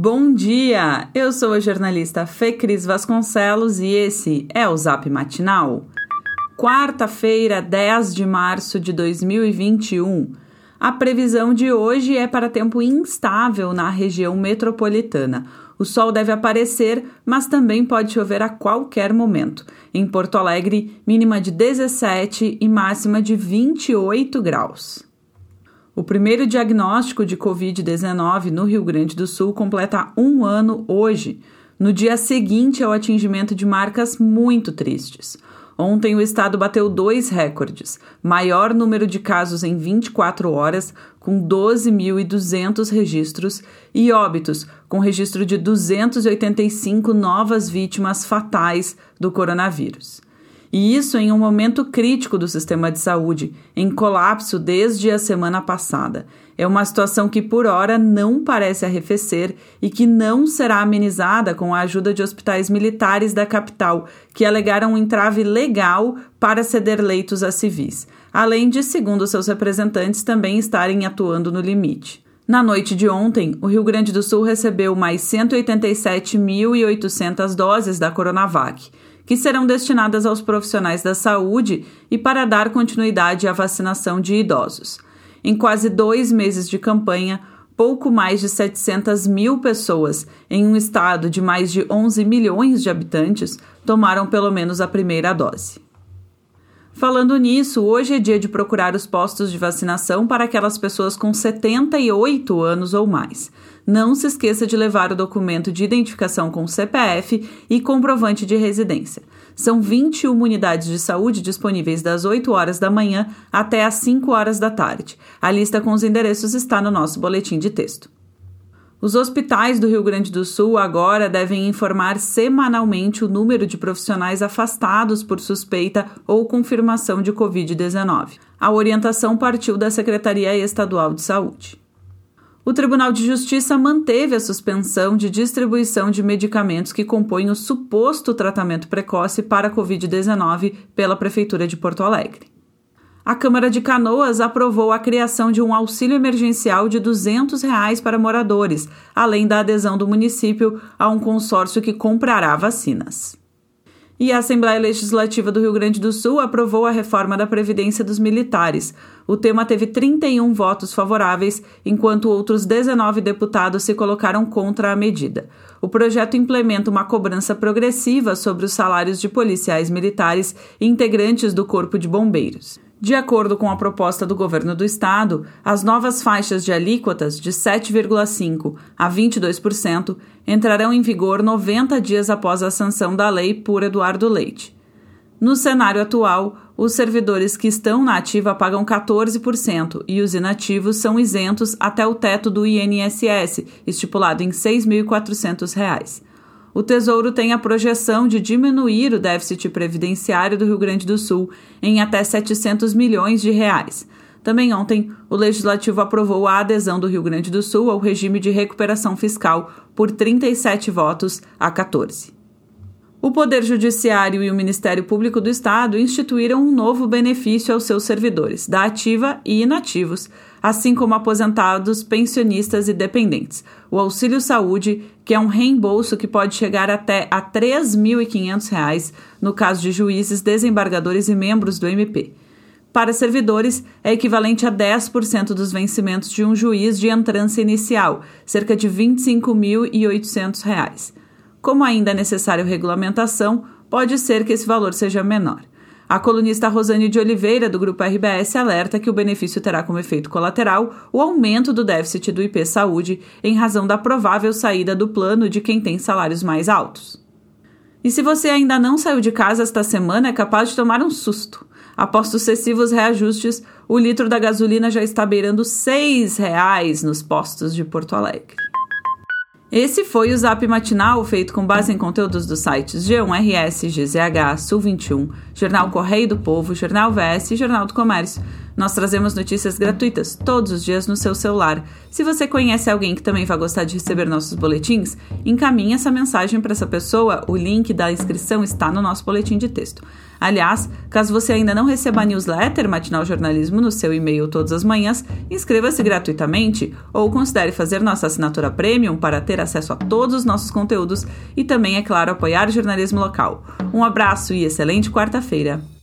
Bom dia! Eu sou a jornalista Fê Cris Vasconcelos e esse é o Zap Matinal. Quarta-feira, 10 de março de 2021. A previsão de hoje é para tempo instável na região metropolitana. O sol deve aparecer, mas também pode chover a qualquer momento. Em Porto Alegre, mínima de 17 e máxima de 28 graus. O primeiro diagnóstico de Covid-19 no Rio Grande do Sul completa um ano hoje, no dia seguinte ao atingimento de marcas muito tristes. Ontem o estado bateu dois recordes: maior número de casos em 24 horas, com 12.200 registros, e óbitos, com registro de 285 novas vítimas fatais do coronavírus. E isso em um momento crítico do sistema de saúde, em colapso desde a semana passada. É uma situação que, por hora, não parece arrefecer e que não será amenizada com a ajuda de hospitais militares da capital, que alegaram um entrave legal para ceder leitos a civis, além de, segundo seus representantes, também estarem atuando no limite. Na noite de ontem, o Rio Grande do Sul recebeu mais 187.800 doses da Coronavac que serão destinadas aos profissionais da saúde e para dar continuidade à vacinação de idosos. Em quase dois meses de campanha, pouco mais de 700 mil pessoas, em um estado de mais de 11 milhões de habitantes, tomaram pelo menos a primeira dose. Falando nisso, hoje é dia de procurar os postos de vacinação para aquelas pessoas com 78 anos ou mais não se esqueça de levar o documento de identificação com CPF e comprovante de residência. São 21 unidades de saúde disponíveis das 8 horas da manhã até às 5 horas da tarde. A lista com os endereços está no nosso boletim de texto. Os hospitais do Rio Grande do Sul agora devem informar semanalmente o número de profissionais afastados por suspeita ou confirmação de Covid-19. A orientação partiu da Secretaria Estadual de Saúde o Tribunal de Justiça manteve a suspensão de distribuição de medicamentos que compõem o suposto tratamento precoce para a Covid-19 pela Prefeitura de Porto Alegre. A Câmara de Canoas aprovou a criação de um auxílio emergencial de 200 reais para moradores, além da adesão do município a um consórcio que comprará vacinas. E a Assembleia Legislativa do Rio Grande do Sul aprovou a reforma da Previdência dos Militares. O tema teve 31 votos favoráveis, enquanto outros 19 deputados se colocaram contra a medida. O projeto implementa uma cobrança progressiva sobre os salários de policiais militares e integrantes do Corpo de Bombeiros. De acordo com a proposta do governo do estado, as novas faixas de alíquotas de 7,5% a 22% entrarão em vigor 90 dias após a sanção da lei por Eduardo Leite. No cenário atual, os servidores que estão na ativa pagam 14% e os inativos são isentos até o teto do INSS, estipulado em R$ 6.400 o Tesouro tem a projeção de diminuir o déficit previdenciário do Rio Grande do Sul em até 700 milhões de reais. Também ontem, o Legislativo aprovou a adesão do Rio Grande do Sul ao regime de recuperação fiscal por 37 votos a 14. O Poder Judiciário e o Ministério Público do Estado instituíram um novo benefício aos seus servidores, da ativa e inativos, assim como aposentados, pensionistas e dependentes. O Auxílio Saúde, que é um reembolso que pode chegar até a R$ 3.500 no caso de juízes, desembargadores e membros do MP. Para servidores, é equivalente a 10% dos vencimentos de um juiz de entrância inicial, cerca de R$ 25.800. Como ainda é necessário regulamentação, pode ser que esse valor seja menor. A colunista Rosane de Oliveira, do Grupo RBS, alerta que o benefício terá como efeito colateral o aumento do déficit do IP Saúde em razão da provável saída do plano de quem tem salários mais altos. E se você ainda não saiu de casa esta semana, é capaz de tomar um susto. Após sucessivos reajustes, o litro da gasolina já está beirando R$ 6,00 nos postos de Porto Alegre. Esse foi o Zap Matinal, feito com base em conteúdos dos sites G1RS, GZH, Sul 21, Jornal Correio do Povo, Jornal VS e Jornal do Comércio. Nós trazemos notícias gratuitas todos os dias no seu celular. Se você conhece alguém que também vai gostar de receber nossos boletins, encaminhe essa mensagem para essa pessoa. O link da inscrição está no nosso boletim de texto. Aliás, caso você ainda não receba a newsletter Matinal Jornalismo no seu e-mail todas as manhãs, inscreva-se gratuitamente ou considere fazer nossa assinatura premium para ter acesso a todos os nossos conteúdos e também, é claro, apoiar o jornalismo local. Um abraço e excelente quarta-feira!